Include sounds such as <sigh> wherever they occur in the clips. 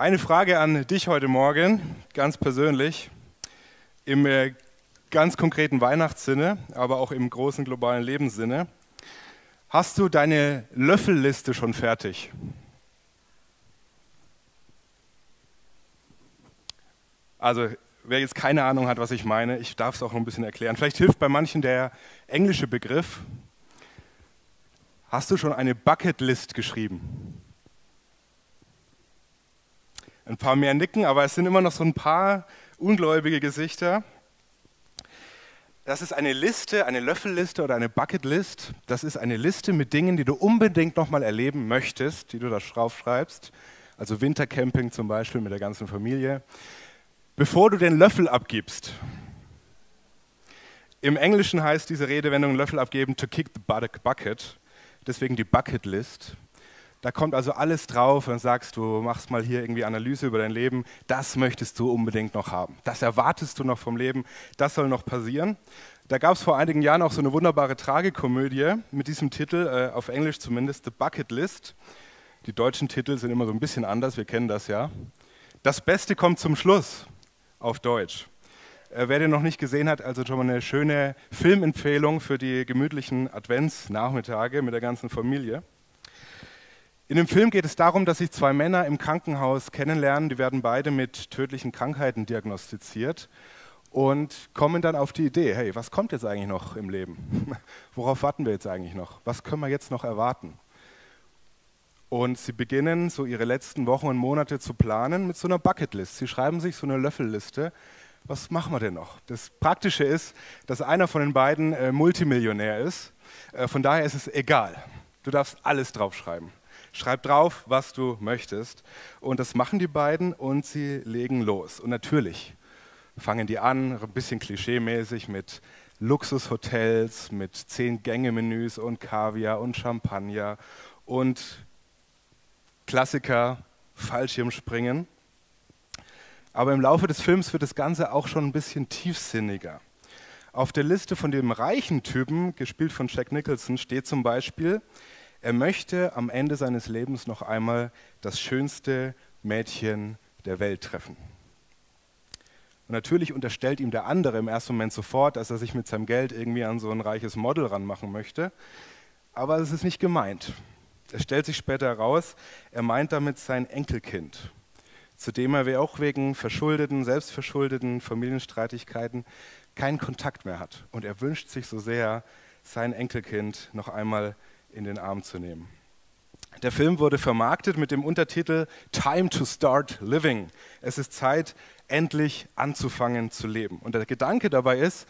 Eine Frage an dich heute Morgen, ganz persönlich, im äh, ganz konkreten Weihnachtssinne, aber auch im großen globalen Lebenssinne. Hast du deine Löffelliste schon fertig? Also, wer jetzt keine Ahnung hat, was ich meine, ich darf es auch noch ein bisschen erklären. Vielleicht hilft bei manchen der englische Begriff. Hast du schon eine Bucketlist geschrieben? Ein paar mehr nicken, aber es sind immer noch so ein paar ungläubige Gesichter. Das ist eine Liste, eine Löffelliste oder eine Bucketlist. Das ist eine Liste mit Dingen, die du unbedingt nochmal erleben möchtest, die du da draufschreibst. Also Wintercamping zum Beispiel mit der ganzen Familie. Bevor du den Löffel abgibst. Im Englischen heißt diese Redewendung Löffel abgeben to kick the bucket. Deswegen die Bucketlist. Da kommt also alles drauf und sagst du, machst mal hier irgendwie Analyse über dein Leben. Das möchtest du unbedingt noch haben. Das erwartest du noch vom Leben. Das soll noch passieren. Da gab es vor einigen Jahren auch so eine wunderbare Tragikomödie mit diesem Titel, äh, auf Englisch zumindest, The Bucket List. Die deutschen Titel sind immer so ein bisschen anders, wir kennen das ja. Das Beste kommt zum Schluss auf Deutsch. Äh, wer den noch nicht gesehen hat, also schon mal eine schöne Filmempfehlung für die gemütlichen Adventsnachmittage mit der ganzen Familie. In dem Film geht es darum, dass sich zwei Männer im Krankenhaus kennenlernen. Die werden beide mit tödlichen Krankheiten diagnostiziert und kommen dann auf die Idee, hey, was kommt jetzt eigentlich noch im Leben? <laughs> Worauf warten wir jetzt eigentlich noch? Was können wir jetzt noch erwarten? Und sie beginnen so ihre letzten Wochen und Monate zu planen mit so einer Bucketlist. Sie schreiben sich so eine Löffelliste. Was machen wir denn noch? Das Praktische ist, dass einer von den beiden äh, Multimillionär ist. Äh, von daher ist es egal. Du darfst alles draufschreiben. Schreib drauf, was du möchtest. Und das machen die beiden und sie legen los. Und natürlich fangen die an, ein bisschen klischeemäßig mit Luxushotels, mit zehn Gänge-Menüs und Kaviar und Champagner und Klassiker, Fallschirmspringen. Aber im Laufe des Films wird das Ganze auch schon ein bisschen tiefsinniger. Auf der Liste von dem reichen Typen, gespielt von Jack Nicholson, steht zum Beispiel, er möchte am Ende seines Lebens noch einmal das schönste Mädchen der Welt treffen. Und natürlich unterstellt ihm der andere im ersten Moment sofort, dass er sich mit seinem Geld irgendwie an so ein reiches Model ranmachen möchte. Aber es ist nicht gemeint. Es stellt sich später heraus, er meint damit sein Enkelkind, zu dem er auch wegen verschuldeten, selbstverschuldeten Familienstreitigkeiten keinen Kontakt mehr hat. Und er wünscht sich so sehr, sein Enkelkind noch einmal zu in den Arm zu nehmen. Der Film wurde vermarktet mit dem Untertitel Time to Start Living. Es ist Zeit, endlich anzufangen zu leben. Und der Gedanke dabei ist,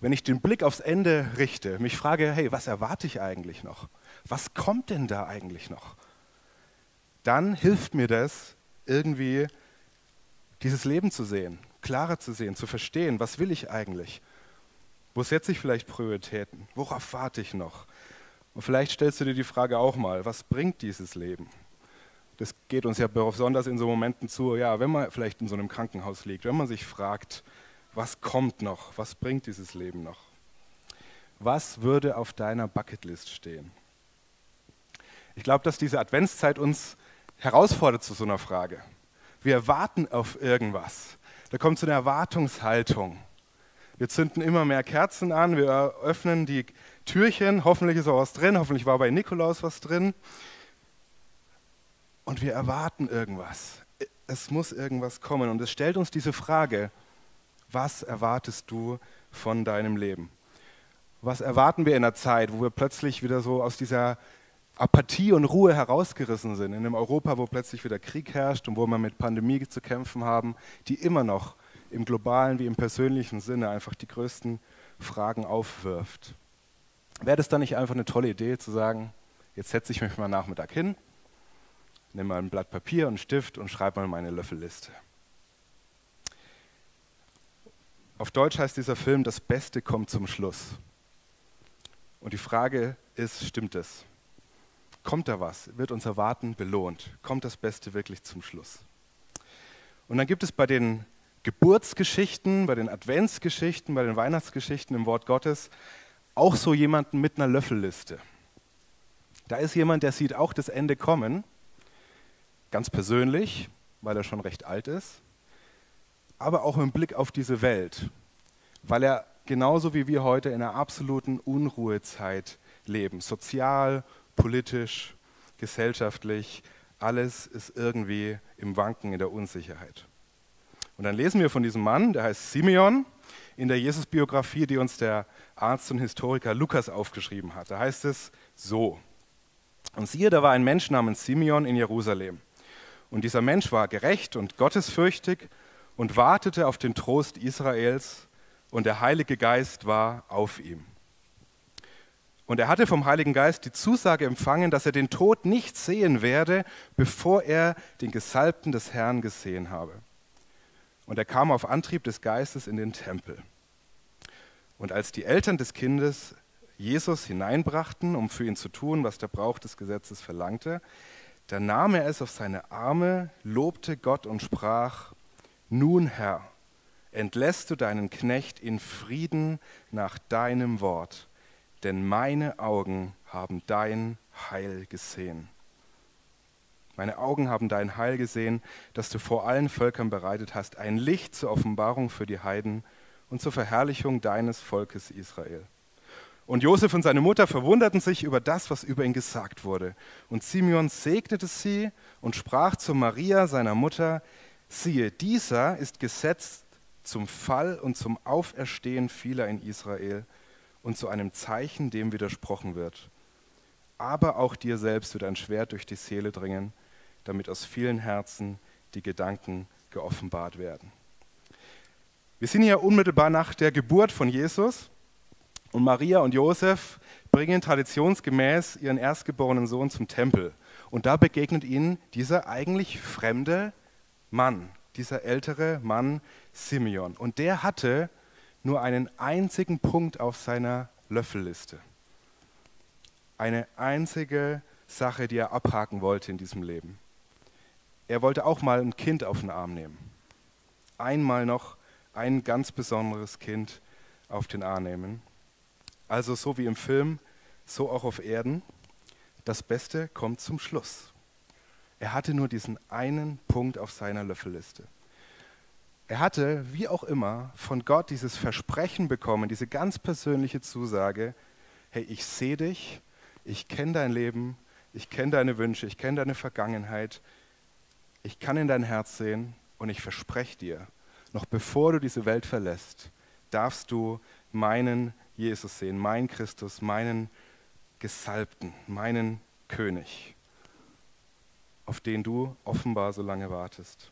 wenn ich den Blick aufs Ende richte, mich frage, hey, was erwarte ich eigentlich noch? Was kommt denn da eigentlich noch? Dann hilft mir das irgendwie, dieses Leben zu sehen, klarer zu sehen, zu verstehen, was will ich eigentlich? Wo setze ich vielleicht Prioritäten? Worauf warte ich noch? Und vielleicht stellst du dir die Frage auch mal, was bringt dieses Leben? Das geht uns ja besonders in so Momenten zu, ja, wenn man vielleicht in so einem Krankenhaus liegt, wenn man sich fragt, was kommt noch, was bringt dieses Leben noch? Was würde auf deiner Bucketlist stehen? Ich glaube, dass diese Adventszeit uns herausfordert zu so einer Frage. Wir warten auf irgendwas. Da kommt so eine Erwartungshaltung. Wir zünden immer mehr Kerzen an, wir öffnen die Türchen, hoffentlich ist auch was drin, hoffentlich war bei Nikolaus was drin. Und wir erwarten irgendwas. Es muss irgendwas kommen. Und es stellt uns diese Frage, was erwartest du von deinem Leben? Was erwarten wir in einer Zeit, wo wir plötzlich wieder so aus dieser Apathie und Ruhe herausgerissen sind, in einem Europa, wo plötzlich wieder Krieg herrscht und wo wir mit Pandemie zu kämpfen haben, die immer noch im globalen wie im persönlichen Sinne einfach die größten Fragen aufwirft. Wäre das dann nicht einfach eine tolle Idee zu sagen, jetzt setze ich mich mal Nachmittag hin, nehme mal ein Blatt Papier und Stift und schreibe mal meine Löffelliste. Auf Deutsch heißt dieser Film, das Beste kommt zum Schluss. Und die Frage ist, stimmt es? Kommt da was? Wird unser Warten belohnt? Kommt das Beste wirklich zum Schluss? Und dann gibt es bei den Geburtsgeschichten, bei den Adventsgeschichten, bei den Weihnachtsgeschichten im Wort Gottes auch so jemanden mit einer Löffelliste. Da ist jemand, der sieht auch das Ende kommen, ganz persönlich, weil er schon recht alt ist, aber auch im Blick auf diese Welt, weil er genauso wie wir heute in einer absoluten Unruhezeit leben. Sozial, politisch, gesellschaftlich, alles ist irgendwie im Wanken, in der Unsicherheit. Und dann lesen wir von diesem Mann, der heißt Simeon, in der Jesus-Biografie, die uns der Arzt und Historiker Lukas aufgeschrieben hat. Da heißt es so. Und siehe, da war ein Mensch namens Simeon in Jerusalem. Und dieser Mensch war gerecht und gottesfürchtig und wartete auf den Trost Israels, und der Heilige Geist war auf ihm. Und er hatte vom Heiligen Geist die Zusage empfangen, dass er den Tod nicht sehen werde, bevor er den Gesalbten des Herrn gesehen habe. Und er kam auf Antrieb des Geistes in den Tempel. Und als die Eltern des Kindes Jesus hineinbrachten, um für ihn zu tun, was der Brauch des Gesetzes verlangte, da nahm er es auf seine Arme, lobte Gott und sprach, Nun Herr, entlässt du deinen Knecht in Frieden nach deinem Wort denn meine Augen haben dein Heil gesehen. Meine Augen haben dein Heil gesehen, das du vor allen Völkern bereitet hast, ein Licht zur Offenbarung für die Heiden und zur Verherrlichung deines Volkes Israel. Und Josef und seine Mutter verwunderten sich über das, was über ihn gesagt wurde. Und Simeon segnete sie und sprach zu Maria, seiner Mutter, siehe, dieser ist gesetzt zum Fall und zum Auferstehen vieler in Israel und zu einem Zeichen, dem widersprochen wird. Aber auch dir selbst wird ein Schwert durch die Seele dringen, damit aus vielen Herzen die Gedanken geoffenbart werden. Wir sind hier unmittelbar nach der Geburt von Jesus und Maria und Josef bringen traditionsgemäß ihren erstgeborenen Sohn zum Tempel. Und da begegnet ihnen dieser eigentlich fremde Mann, dieser ältere Mann Simeon. Und der hatte nur einen einzigen Punkt auf seiner Löffelliste. Eine einzige Sache, die er abhaken wollte in diesem Leben. Er wollte auch mal ein Kind auf den Arm nehmen. Einmal noch ein ganz besonderes Kind auf den Arm nehmen. Also so wie im Film, so auch auf Erden. Das Beste kommt zum Schluss. Er hatte nur diesen einen Punkt auf seiner Löffelliste. Er hatte, wie auch immer, von Gott dieses Versprechen bekommen, diese ganz persönliche Zusage, hey, ich sehe dich, ich kenne dein Leben, ich kenne deine Wünsche, ich kenne deine Vergangenheit, ich kann in dein Herz sehen und ich verspreche dir, noch bevor du diese Welt verlässt, darfst du meinen Jesus sehen, meinen Christus, meinen Gesalbten, meinen König, auf den du offenbar so lange wartest.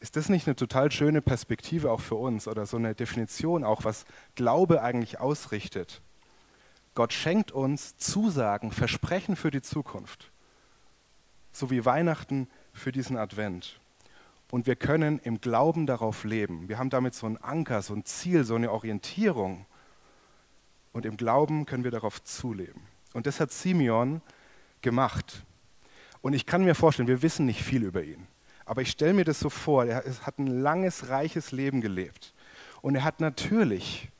Ist das nicht eine total schöne Perspektive auch für uns oder so eine Definition auch, was Glaube eigentlich ausrichtet? Gott schenkt uns Zusagen, Versprechen für die Zukunft, so wie Weihnachten für diesen Advent. Und wir können im Glauben darauf leben. Wir haben damit so einen Anker, so ein Ziel, so eine Orientierung. Und im Glauben können wir darauf zuleben. Und das hat Simeon gemacht. Und ich kann mir vorstellen, wir wissen nicht viel über ihn. Aber ich stelle mir das so vor, er hat ein langes, reiches Leben gelebt. Und er hat natürlich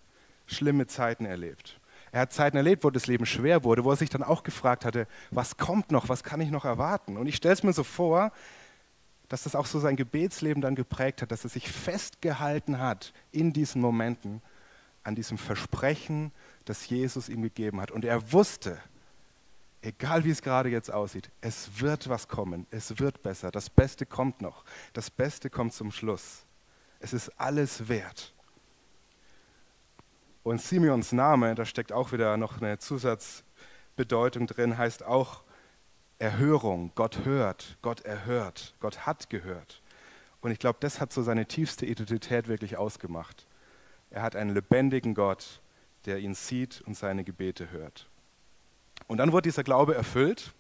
schlimme Zeiten erlebt. Er hat Zeiten erlebt, wo das Leben schwer wurde, wo er sich dann auch gefragt hatte, was kommt noch, was kann ich noch erwarten? Und ich stelle es mir so vor, dass das auch so sein Gebetsleben dann geprägt hat, dass er sich festgehalten hat in diesen Momenten an diesem Versprechen, das Jesus ihm gegeben hat. Und er wusste, egal wie es gerade jetzt aussieht, es wird was kommen, es wird besser, das Beste kommt noch, das Beste kommt zum Schluss. Es ist alles wert. Und Simeons Name, da steckt auch wieder noch eine Zusatzbedeutung drin, heißt auch Erhörung. Gott hört, Gott erhört, Gott hat gehört. Und ich glaube, das hat so seine tiefste Identität wirklich ausgemacht. Er hat einen lebendigen Gott, der ihn sieht und seine Gebete hört. Und dann wird dieser Glaube erfüllt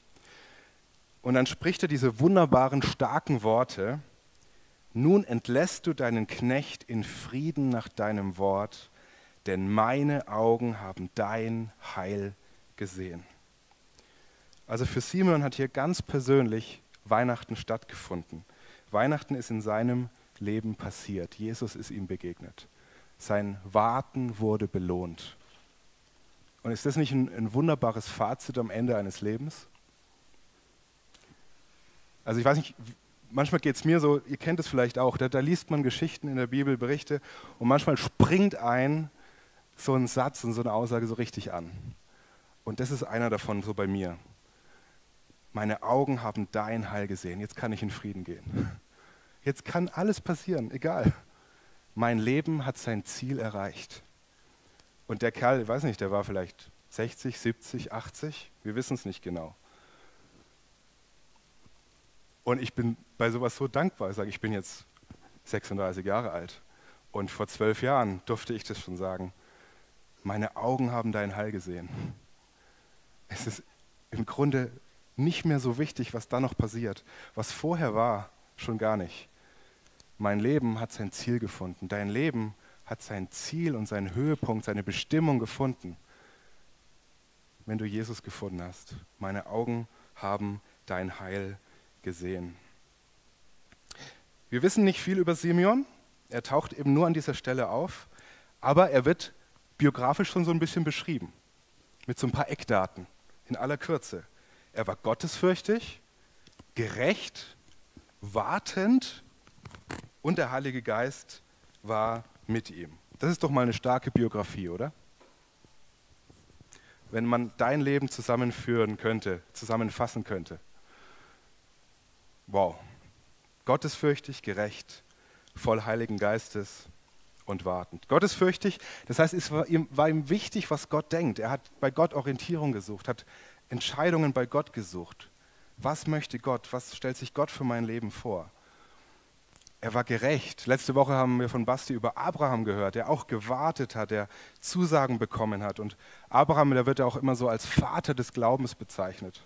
und dann spricht er diese wunderbaren, starken Worte. Nun entlässt du deinen Knecht in Frieden nach deinem Wort, denn meine Augen haben dein Heil gesehen. Also für Simon hat hier ganz persönlich Weihnachten stattgefunden. Weihnachten ist in seinem Leben passiert. Jesus ist ihm begegnet. Sein Warten wurde belohnt. Und ist das nicht ein, ein wunderbares Fazit am Ende eines Lebens? Also ich weiß nicht, manchmal geht es mir so, ihr kennt es vielleicht auch, da, da liest man Geschichten in der Bibel, Berichte und manchmal springt ein so ein Satz und so eine Aussage so richtig an. Und das ist einer davon so bei mir. Meine Augen haben dein Heil gesehen, jetzt kann ich in Frieden gehen. Jetzt kann alles passieren, egal. Mein Leben hat sein Ziel erreicht. Und der Kerl, ich weiß nicht, der war vielleicht 60, 70, 80, wir wissen es nicht genau. Und ich bin bei sowas so dankbar. Ich sage, ich bin jetzt 36 Jahre alt. Und vor zwölf Jahren durfte ich das schon sagen. Meine Augen haben dein Heil gesehen. Es ist im Grunde nicht mehr so wichtig, was da noch passiert. Was vorher war, schon gar nicht. Mein Leben hat sein Ziel gefunden. Dein Leben hat sein Ziel und seinen Höhepunkt, seine Bestimmung gefunden, wenn du Jesus gefunden hast. Meine Augen haben dein Heil gesehen. Wir wissen nicht viel über Simeon. Er taucht eben nur an dieser Stelle auf, aber er wird biografisch schon so ein bisschen beschrieben, mit so ein paar Eckdaten in aller Kürze. Er war gottesfürchtig, gerecht, wartend und der Heilige Geist war mit ihm. Das ist doch mal eine starke Biografie, oder? Wenn man dein Leben zusammenführen könnte, zusammenfassen könnte. Wow. Gottesfürchtig, gerecht, voll Heiligen Geistes und wartend. Gottesfürchtig, das heißt, es war ihm, war ihm wichtig, was Gott denkt. Er hat bei Gott Orientierung gesucht, hat Entscheidungen bei Gott gesucht. Was möchte Gott? Was stellt sich Gott für mein Leben vor? Er war gerecht. Letzte Woche haben wir von Basti über Abraham gehört, der auch gewartet hat, der Zusagen bekommen hat. Und Abraham, der wird ja auch immer so als Vater des Glaubens bezeichnet,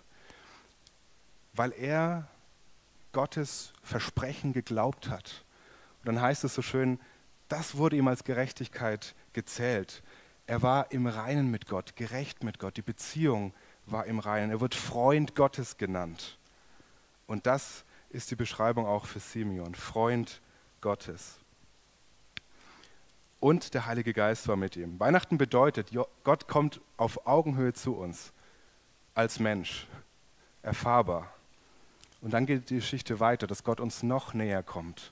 weil er Gottes Versprechen geglaubt hat. Und dann heißt es so schön, das wurde ihm als Gerechtigkeit gezählt. Er war im Reinen mit Gott, gerecht mit Gott. Die Beziehung war im Reinen. Er wird Freund Gottes genannt. Und das ist die Beschreibung auch für Simeon, Freund Gottes. Und der Heilige Geist war mit ihm. Weihnachten bedeutet, Gott kommt auf Augenhöhe zu uns als Mensch, erfahrbar. Und dann geht die Geschichte weiter, dass Gott uns noch näher kommt.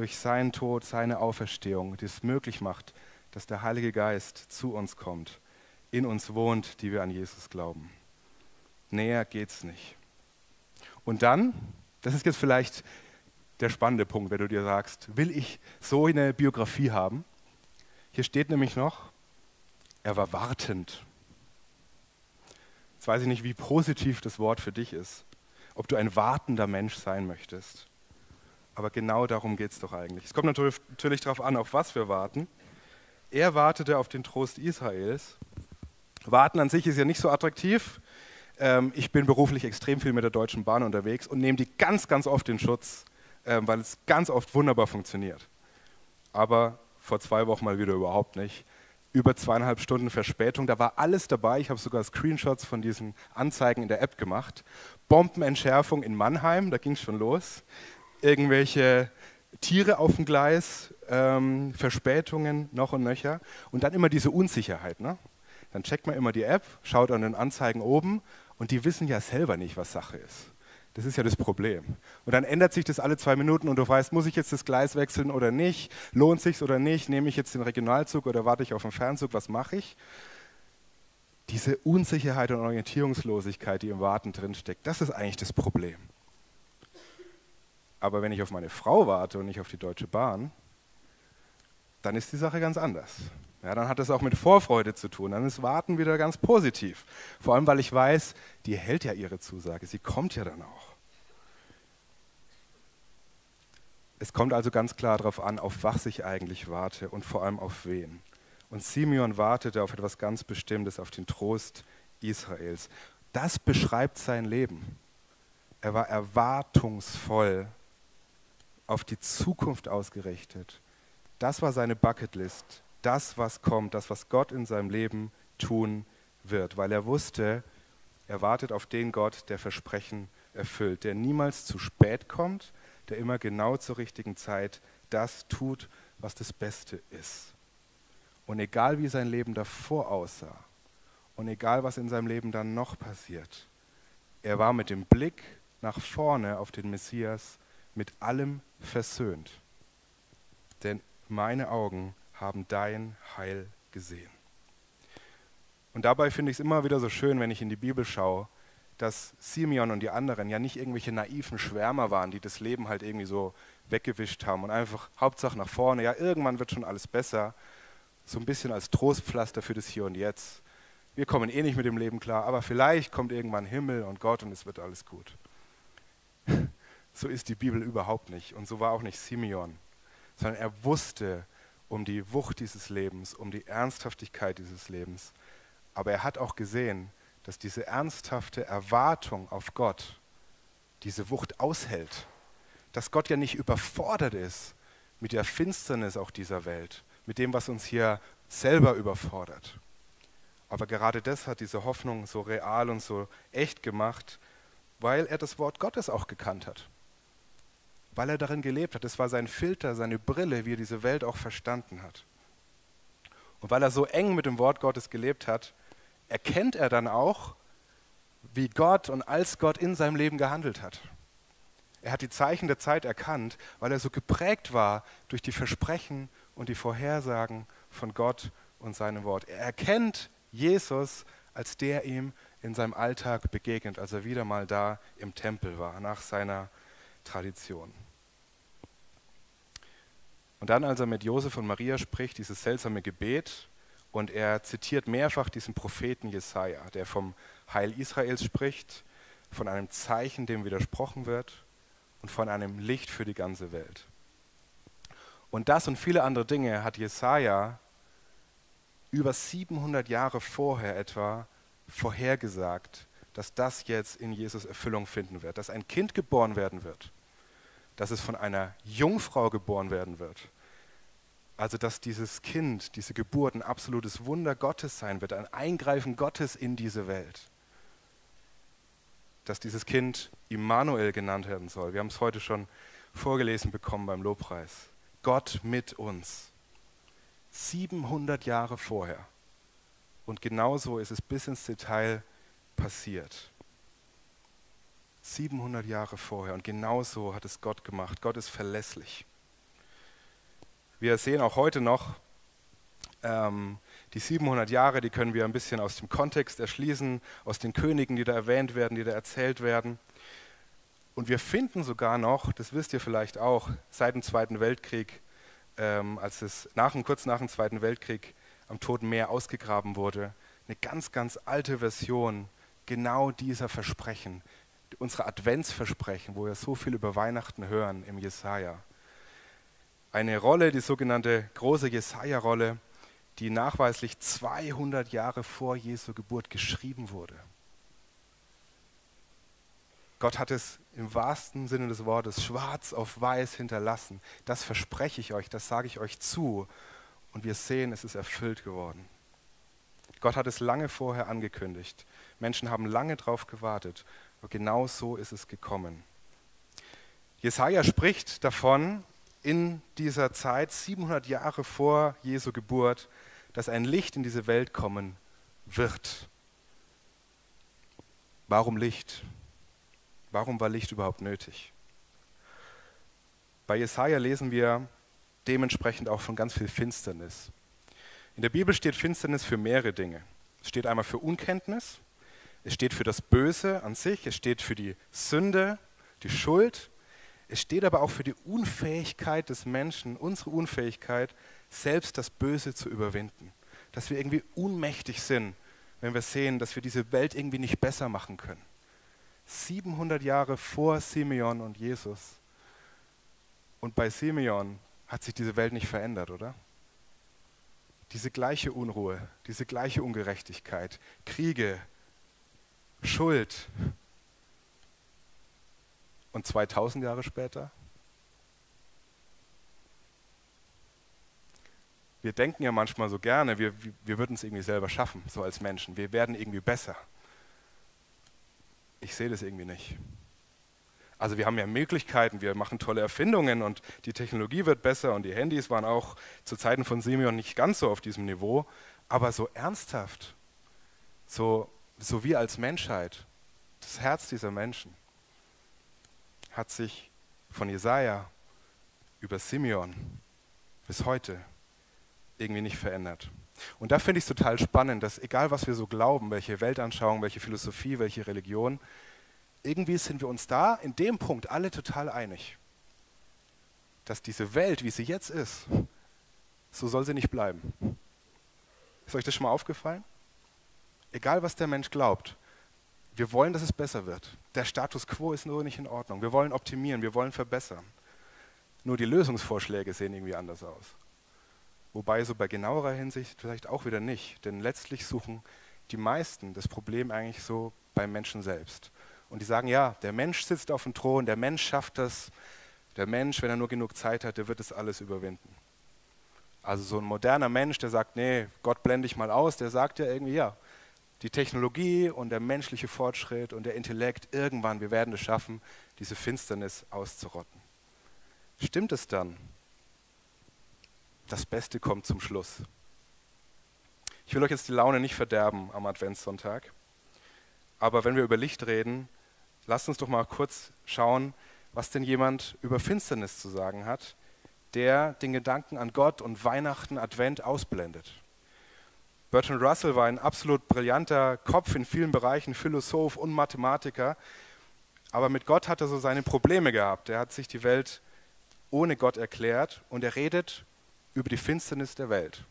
Durch seinen Tod, seine Auferstehung, die es möglich macht, dass der Heilige Geist zu uns kommt, in uns wohnt, die wir an Jesus glauben. Näher geht's nicht. Und dann, das ist jetzt vielleicht der spannende Punkt, wenn du dir sagst, will ich so eine Biografie haben? Hier steht nämlich noch, er war wartend. Jetzt weiß ich nicht, wie positiv das Wort für dich ist ob du ein wartender Mensch sein möchtest. Aber genau darum geht es doch eigentlich. Es kommt natürlich darauf an, auf was wir warten. Er wartete auf den Trost Israels. Warten an sich ist ja nicht so attraktiv. Ähm, ich bin beruflich extrem viel mit der Deutschen Bahn unterwegs und nehme die ganz, ganz oft in Schutz, ähm, weil es ganz oft wunderbar funktioniert. Aber vor zwei Wochen mal wieder überhaupt nicht über zweieinhalb Stunden Verspätung. Da war alles dabei. Ich habe sogar Screenshots von diesen Anzeigen in der App gemacht. Bombenentschärfung in Mannheim, da ging es schon los. Irgendwelche Tiere auf dem Gleis, ähm, Verspätungen noch und nöcher. Und dann immer diese Unsicherheit. Ne? Dann checkt man immer die App, schaut an den Anzeigen oben und die wissen ja selber nicht, was Sache ist. Das ist ja das Problem. Und dann ändert sich das alle zwei Minuten und du weißt, muss ich jetzt das Gleis wechseln oder nicht? Lohnt sich oder nicht? Nehme ich jetzt den Regionalzug oder warte ich auf den Fernzug? Was mache ich? Diese Unsicherheit und Orientierungslosigkeit, die im Warten drinsteckt, das ist eigentlich das Problem. Aber wenn ich auf meine Frau warte und nicht auf die Deutsche Bahn, dann ist die Sache ganz anders. Ja, dann hat das auch mit Vorfreude zu tun. Dann ist Warten wieder ganz positiv. Vor allem, weil ich weiß, die hält ja ihre Zusage. Sie kommt ja dann auch. Es kommt also ganz klar darauf an, auf was ich eigentlich warte und vor allem auf wen. Und Simeon wartete auf etwas ganz Bestimmtes, auf den Trost Israels. Das beschreibt sein Leben. Er war erwartungsvoll, auf die Zukunft ausgerichtet. Das war seine Bucketlist das, was kommt, das, was Gott in seinem Leben tun wird, weil er wusste, er wartet auf den Gott, der Versprechen erfüllt, der niemals zu spät kommt, der immer genau zur richtigen Zeit das tut, was das Beste ist. Und egal wie sein Leben davor aussah und egal was in seinem Leben dann noch passiert, er war mit dem Blick nach vorne auf den Messias mit allem versöhnt. Denn meine Augen haben dein Heil gesehen. Und dabei finde ich es immer wieder so schön, wenn ich in die Bibel schaue, dass Simeon und die anderen ja nicht irgendwelche naiven Schwärmer waren, die das Leben halt irgendwie so weggewischt haben und einfach Hauptsache nach vorne, ja, irgendwann wird schon alles besser, so ein bisschen als Trostpflaster für das Hier und Jetzt. Wir kommen eh nicht mit dem Leben klar, aber vielleicht kommt irgendwann Himmel und Gott und es wird alles gut. So ist die Bibel überhaupt nicht und so war auch nicht Simeon, sondern er wusste um die Wucht dieses Lebens, um die Ernsthaftigkeit dieses Lebens. Aber er hat auch gesehen, dass diese ernsthafte Erwartung auf Gott diese Wucht aushält. Dass Gott ja nicht überfordert ist mit der Finsternis auch dieser Welt, mit dem, was uns hier selber überfordert. Aber gerade das hat diese Hoffnung so real und so echt gemacht, weil er das Wort Gottes auch gekannt hat. Weil er darin gelebt hat. Es war sein Filter, seine Brille, wie er diese Welt auch verstanden hat. Und weil er so eng mit dem Wort Gottes gelebt hat, erkennt er dann auch, wie Gott und als Gott in seinem Leben gehandelt hat. Er hat die Zeichen der Zeit erkannt, weil er so geprägt war durch die Versprechen und die Vorhersagen von Gott und seinem Wort. Er erkennt Jesus als der ihm in seinem Alltag begegnet, als er wieder mal da im Tempel war, nach seiner Tradition. Und dann, als er mit Josef und Maria spricht, dieses seltsame Gebet, und er zitiert mehrfach diesen Propheten Jesaja, der vom Heil Israels spricht, von einem Zeichen, dem widersprochen wird und von einem Licht für die ganze Welt. Und das und viele andere Dinge hat Jesaja über 700 Jahre vorher etwa vorhergesagt, dass das jetzt in Jesus Erfüllung finden wird, dass ein Kind geboren werden wird, dass es von einer Jungfrau geboren werden wird, also dass dieses Kind, diese Geburt ein absolutes Wunder Gottes sein wird, ein Eingreifen Gottes in diese Welt. Dass dieses Kind Immanuel genannt werden soll. Wir haben es heute schon vorgelesen bekommen beim Lobpreis. Gott mit uns. 700 Jahre vorher. Und genauso ist es bis ins Detail passiert. 700 Jahre vorher. Und genauso hat es Gott gemacht. Gott ist verlässlich. Wir sehen auch heute noch, ähm, die 700 Jahre, die können wir ein bisschen aus dem Kontext erschließen, aus den Königen, die da erwähnt werden, die da erzählt werden. Und wir finden sogar noch, das wisst ihr vielleicht auch, seit dem Zweiten Weltkrieg, ähm, als es nach, kurz nach dem Zweiten Weltkrieg am Toten Meer ausgegraben wurde, eine ganz, ganz alte Version genau dieser Versprechen, unsere Adventsversprechen, wo wir so viel über Weihnachten hören im Jesaja eine Rolle, die sogenannte große Jesaja-Rolle, die nachweislich 200 Jahre vor Jesu Geburt geschrieben wurde. Gott hat es im wahrsten Sinne des Wortes schwarz auf weiß hinterlassen. Das verspreche ich euch, das sage ich euch zu. Und wir sehen, es ist erfüllt geworden. Gott hat es lange vorher angekündigt. Menschen haben lange darauf gewartet. Und genau so ist es gekommen. Jesaja spricht davon, in dieser Zeit, 700 Jahre vor Jesu Geburt, dass ein Licht in diese Welt kommen wird. Warum Licht? Warum war Licht überhaupt nötig? Bei Jesaja lesen wir dementsprechend auch von ganz viel Finsternis. In der Bibel steht Finsternis für mehrere Dinge. Es steht einmal für Unkenntnis, es steht für das Böse an sich, es steht für die Sünde, die Schuld es steht aber auch für die Unfähigkeit des Menschen, unsere Unfähigkeit, selbst das Böse zu überwinden. Dass wir irgendwie unmächtig sind, wenn wir sehen, dass wir diese Welt irgendwie nicht besser machen können. 700 Jahre vor Simeon und Jesus. Und bei Simeon hat sich diese Welt nicht verändert, oder? Diese gleiche Unruhe, diese gleiche Ungerechtigkeit, Kriege, Schuld, und 2000 Jahre später? Wir denken ja manchmal so gerne, wir, wir würden es irgendwie selber schaffen, so als Menschen. Wir werden irgendwie besser. Ich sehe das irgendwie nicht. Also wir haben ja Möglichkeiten, wir machen tolle Erfindungen und die Technologie wird besser und die Handys waren auch zu Zeiten von Simeon nicht ganz so auf diesem Niveau, aber so ernsthaft, so, so wir als Menschheit, das Herz dieser Menschen, hat sich von Jesaja über Simeon bis heute irgendwie nicht verändert. Und da finde ich es total spannend, dass egal was wir so glauben, welche Weltanschauung, welche Philosophie, welche Religion, irgendwie sind wir uns da in dem Punkt alle total einig, dass diese Welt, wie sie jetzt ist, so soll sie nicht bleiben. Ist euch das schon mal aufgefallen? Egal was der Mensch glaubt, wir wollen, dass es besser wird. Der Status quo ist nur nicht in Ordnung. Wir wollen optimieren, wir wollen verbessern. Nur die Lösungsvorschläge sehen irgendwie anders aus. Wobei so bei genauerer Hinsicht vielleicht auch wieder nicht. Denn letztlich suchen die meisten das Problem eigentlich so beim Menschen selbst. Und die sagen, ja, der Mensch sitzt auf dem Thron, der Mensch schafft das, der Mensch, wenn er nur genug Zeit hat, der wird das alles überwinden. Also so ein moderner Mensch, der sagt, nee, Gott blende ich mal aus, der sagt ja irgendwie, ja, die Technologie und der menschliche Fortschritt und der Intellekt, irgendwann, wir werden es schaffen, diese Finsternis auszurotten. Stimmt es dann? Das Beste kommt zum Schluss. Ich will euch jetzt die Laune nicht verderben am Adventssonntag, aber wenn wir über Licht reden, lasst uns doch mal kurz schauen, was denn jemand über Finsternis zu sagen hat, der den Gedanken an Gott und Weihnachten, Advent ausblendet. Bertrand Russell war ein absolut brillanter Kopf in vielen Bereichen, Philosoph und Mathematiker. Aber mit Gott hat er so seine Probleme gehabt. Er hat sich die Welt ohne Gott erklärt und er redet über die Finsternis der Welt.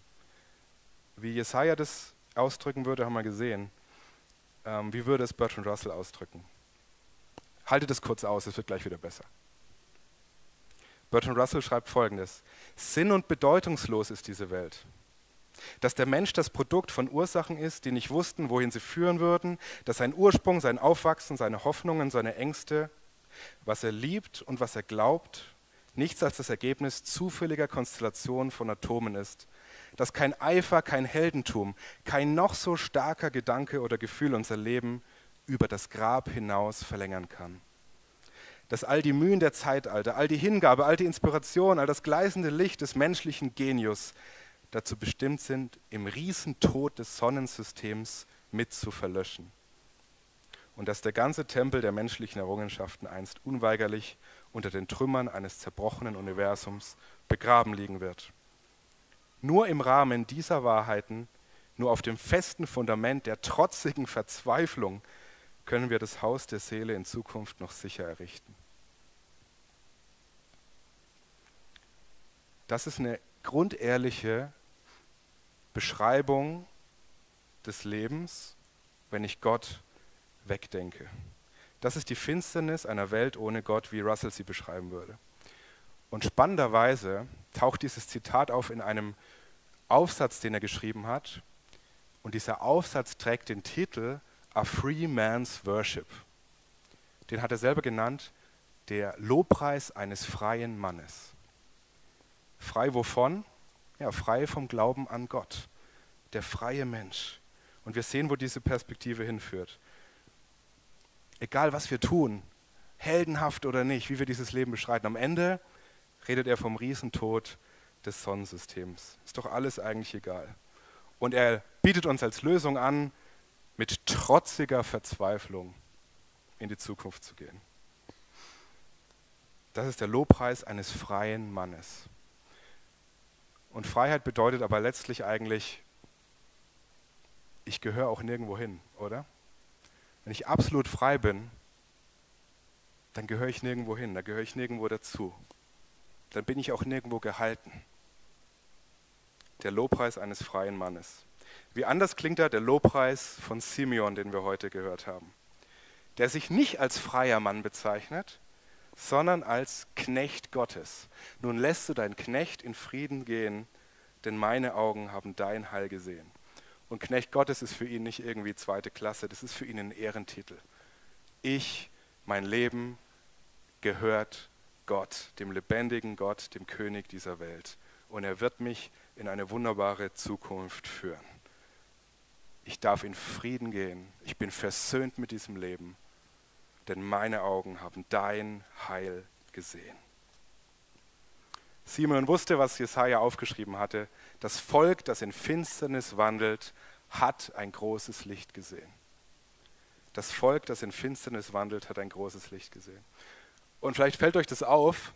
Wie Jesaja das ausdrücken würde, haben wir gesehen. Ähm, wie würde es Bertrand Russell ausdrücken? Haltet es kurz aus, es wird gleich wieder besser. Bertrand Russell schreibt folgendes: Sinn- und bedeutungslos ist diese Welt dass der Mensch das Produkt von Ursachen ist, die nicht wussten, wohin sie führen würden, dass sein Ursprung, sein Aufwachsen, seine Hoffnungen, seine Ängste, was er liebt und was er glaubt, nichts als das Ergebnis zufälliger Konstellationen von Atomen ist, dass kein Eifer, kein Heldentum, kein noch so starker Gedanke oder Gefühl unser Leben über das Grab hinaus verlängern kann. Dass all die Mühen der Zeitalter, all die Hingabe, all die Inspiration, all das gleißende Licht des menschlichen Genius dazu bestimmt sind, im Riesentod des Sonnensystems mit zu verlöschen. Und dass der ganze Tempel der menschlichen Errungenschaften einst unweigerlich unter den Trümmern eines zerbrochenen Universums begraben liegen wird. Nur im Rahmen dieser Wahrheiten, nur auf dem festen Fundament der trotzigen Verzweiflung können wir das Haus der Seele in Zukunft noch sicher errichten. Das ist eine grundehrliche Beschreibung des Lebens, wenn ich Gott wegdenke. Das ist die Finsternis einer Welt ohne Gott, wie Russell sie beschreiben würde. Und spannenderweise taucht dieses Zitat auf in einem Aufsatz, den er geschrieben hat. Und dieser Aufsatz trägt den Titel A Free Man's Worship. Den hat er selber genannt, der Lobpreis eines freien Mannes. Frei wovon? Ja, frei vom Glauben an Gott. Der freie Mensch. Und wir sehen, wo diese Perspektive hinführt. Egal, was wir tun, heldenhaft oder nicht, wie wir dieses Leben beschreiten, am Ende redet er vom Riesentod des Sonnensystems. Ist doch alles eigentlich egal. Und er bietet uns als Lösung an, mit trotziger Verzweiflung in die Zukunft zu gehen. Das ist der Lobpreis eines freien Mannes. Und Freiheit bedeutet aber letztlich eigentlich, ich gehöre auch nirgendwo hin, oder? Wenn ich absolut frei bin, dann gehöre ich nirgendwo hin, dann gehöre ich nirgendwo dazu. Dann bin ich auch nirgendwo gehalten. Der Lobpreis eines freien Mannes. Wie anders klingt da der Lobpreis von Simeon, den wir heute gehört haben, der sich nicht als freier Mann bezeichnet, sondern als Knecht Gottes. Nun lässt du deinen Knecht in Frieden gehen, denn meine Augen haben dein Heil gesehen. Und Knecht Gottes ist für ihn nicht irgendwie zweite Klasse, das ist für ihn ein Ehrentitel. Ich, mein Leben gehört Gott, dem lebendigen Gott, dem König dieser Welt. Und er wird mich in eine wunderbare Zukunft führen. Ich darf in Frieden gehen. Ich bin versöhnt mit diesem Leben denn meine Augen haben dein Heil gesehen. Simon wusste, was Jesaja aufgeschrieben hatte. Das Volk, das in Finsternis wandelt, hat ein großes Licht gesehen. Das Volk, das in Finsternis wandelt, hat ein großes Licht gesehen. Und vielleicht fällt euch das auf,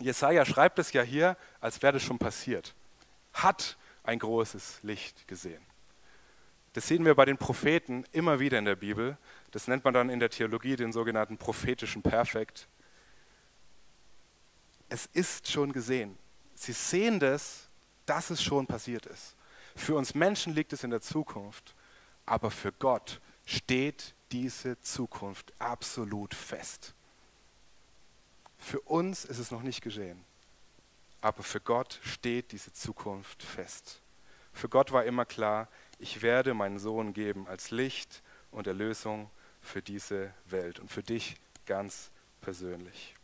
Jesaja schreibt es ja hier, als wäre das schon passiert. Hat ein großes Licht gesehen. Das sehen wir bei den Propheten immer wieder in der Bibel. Das nennt man dann in der Theologie den sogenannten prophetischen Perfekt. Es ist schon gesehen. Sie sehen das, dass es schon passiert ist. Für uns Menschen liegt es in der Zukunft, aber für Gott steht diese Zukunft absolut fest. Für uns ist es noch nicht geschehen, aber für Gott steht diese Zukunft fest. Für Gott war immer klar, ich werde meinen Sohn geben als Licht und Erlösung für diese Welt und für dich ganz persönlich.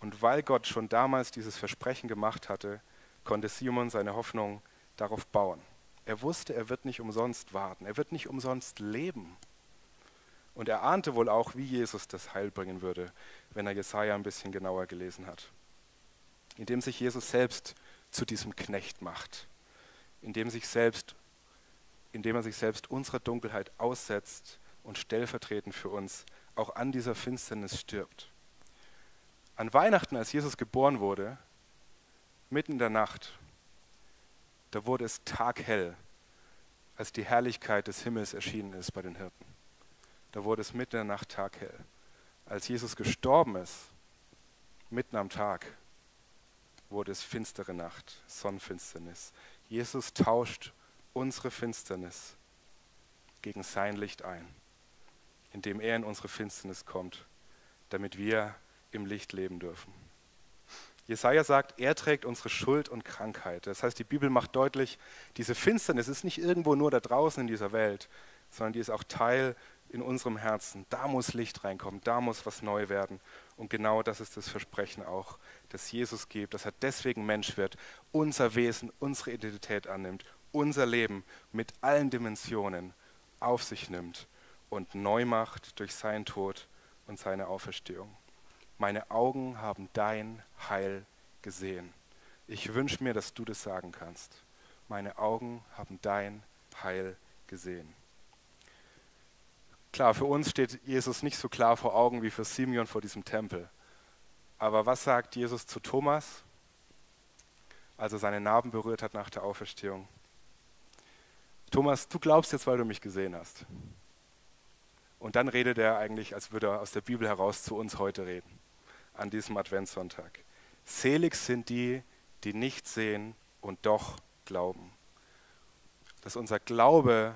Und weil Gott schon damals dieses Versprechen gemacht hatte, konnte Simon seine Hoffnung darauf bauen. Er wusste, er wird nicht umsonst warten, er wird nicht umsonst leben. Und er ahnte wohl auch, wie Jesus das Heil bringen würde, wenn er Jesaja ein bisschen genauer gelesen hat. Indem sich Jesus selbst zu diesem Knecht macht, indem, sich selbst, indem er sich selbst unserer Dunkelheit aussetzt und stellvertretend für uns auch an dieser Finsternis stirbt. An Weihnachten, als Jesus geboren wurde, mitten in der Nacht, da wurde es taghell, als die Herrlichkeit des Himmels erschienen ist bei den Hirten da wurde es mitten in der Nacht taghell. Als Jesus gestorben ist, mitten am Tag, wurde es finstere Nacht, Sonnenfinsternis. Jesus tauscht unsere Finsternis gegen sein Licht ein, indem er in unsere Finsternis kommt, damit wir im Licht leben dürfen. Jesaja sagt, er trägt unsere Schuld und Krankheit. Das heißt, die Bibel macht deutlich, diese Finsternis ist nicht irgendwo nur da draußen in dieser Welt, sondern die ist auch Teil in unserem Herzen. Da muss Licht reinkommen, da muss was neu werden. Und genau das ist das Versprechen auch, das Jesus gibt, dass er deswegen Mensch wird, unser Wesen, unsere Identität annimmt, unser Leben mit allen Dimensionen auf sich nimmt und neu macht durch seinen Tod und seine Auferstehung. Meine Augen haben dein Heil gesehen. Ich wünsche mir, dass du das sagen kannst. Meine Augen haben dein Heil gesehen. Klar, für uns steht Jesus nicht so klar vor Augen wie für Simeon vor diesem Tempel. Aber was sagt Jesus zu Thomas, als er seine Narben berührt hat nach der Auferstehung? Thomas, du glaubst jetzt, weil du mich gesehen hast. Und dann redet er eigentlich, als würde er aus der Bibel heraus zu uns heute reden, an diesem Adventssonntag. Selig sind die, die nicht sehen und doch glauben. Dass unser Glaube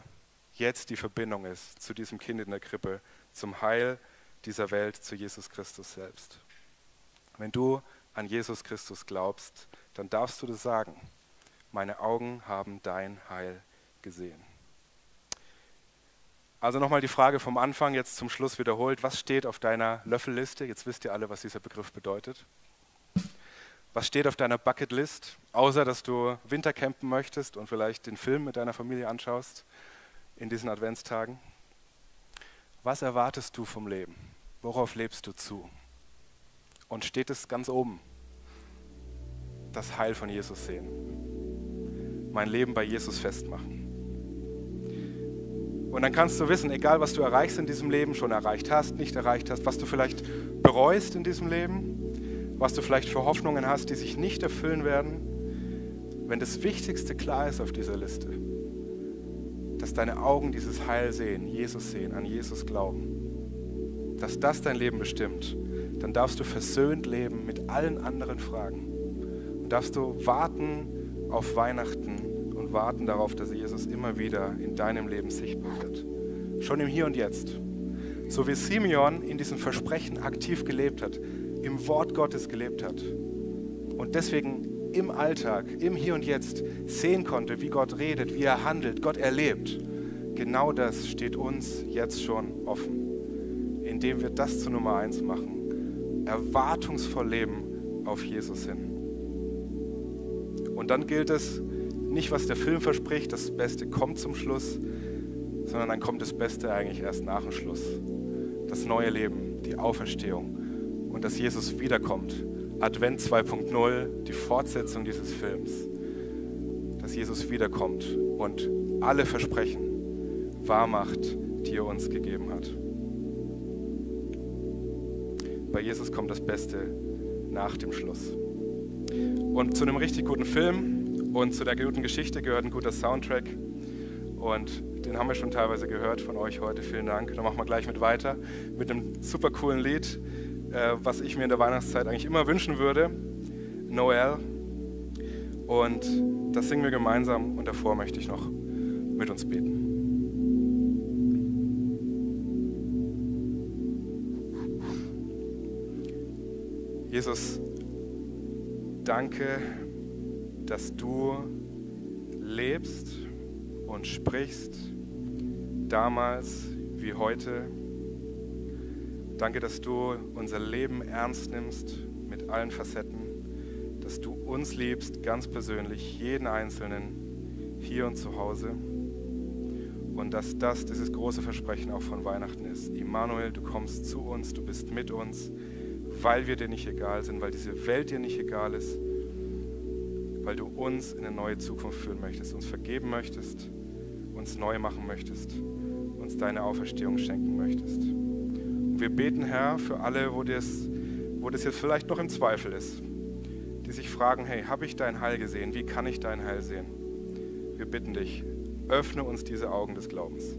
jetzt die Verbindung ist zu diesem Kind in der Krippe, zum Heil dieser Welt, zu Jesus Christus selbst. Wenn du an Jesus Christus glaubst, dann darfst du das sagen. Meine Augen haben dein Heil gesehen. Also nochmal die Frage vom Anfang, jetzt zum Schluss wiederholt. Was steht auf deiner Löffelliste? Jetzt wisst ihr alle, was dieser Begriff bedeutet. Was steht auf deiner Bucketlist, außer dass du Wintercampen möchtest und vielleicht den Film mit deiner Familie anschaust? in diesen Adventstagen? Was erwartest du vom Leben? Worauf lebst du zu? Und steht es ganz oben? Das Heil von Jesus sehen. Mein Leben bei Jesus festmachen. Und dann kannst du wissen, egal was du erreichst in diesem Leben, schon erreicht hast, nicht erreicht hast, was du vielleicht bereust in diesem Leben, was du vielleicht für Hoffnungen hast, die sich nicht erfüllen werden, wenn das Wichtigste klar ist auf dieser Liste, dass deine Augen dieses Heil sehen, Jesus sehen, an Jesus glauben, dass das dein Leben bestimmt, dann darfst du versöhnt leben mit allen anderen Fragen. Und darfst du warten auf Weihnachten warten darauf, dass Jesus immer wieder in deinem Leben sichtbar wird. Schon im Hier und Jetzt. So wie Simeon in diesem Versprechen aktiv gelebt hat, im Wort Gottes gelebt hat und deswegen im Alltag, im Hier und Jetzt sehen konnte, wie Gott redet, wie er handelt, Gott erlebt, genau das steht uns jetzt schon offen, indem wir das zur Nummer eins machen, erwartungsvoll leben auf Jesus hin. Und dann gilt es nicht, was der Film verspricht, das Beste kommt zum Schluss, sondern dann kommt das Beste eigentlich erst nach dem Schluss. Das neue Leben, die Auferstehung und dass Jesus wiederkommt Advent 2.0, die Fortsetzung dieses Films, dass Jesus wiederkommt und alle Versprechen wahrmacht, die er uns gegeben hat. bei Jesus kommt das Beste nach dem Schluss. Und zu einem richtig guten Film und zu der guten Geschichte gehört ein guter Soundtrack. Und den haben wir schon teilweise gehört von euch heute. Vielen Dank. Dann machen wir gleich mit weiter mit einem super coolen Lied, äh, was ich mir in der Weihnachtszeit eigentlich immer wünschen würde. Noel. Und das singen wir gemeinsam und davor möchte ich noch mit uns beten. Jesus, danke, dass du lebst und sprichst, damals wie heute. Danke, dass du unser Leben ernst nimmst mit allen Facetten, dass du uns liebst, ganz persönlich, jeden Einzelnen, hier und zu Hause. Und dass das dieses große Versprechen auch von Weihnachten ist. Immanuel, du kommst zu uns, du bist mit uns, weil wir dir nicht egal sind, weil diese Welt dir nicht egal ist, weil du uns in eine neue Zukunft führen möchtest, uns vergeben möchtest uns neu machen möchtest, uns deine Auferstehung schenken möchtest. Und wir beten, Herr, für alle, wo das, wo das jetzt vielleicht noch im Zweifel ist, die sich fragen, hey, habe ich dein Heil gesehen? Wie kann ich dein Heil sehen? Wir bitten dich, öffne uns diese Augen des Glaubens.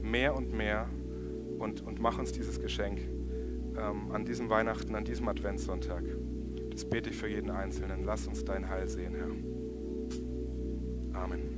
Mehr und mehr und, und mach uns dieses Geschenk ähm, an diesem Weihnachten, an diesem Adventssonntag. Das bete ich für jeden Einzelnen. Lass uns dein Heil sehen, Herr. Amen.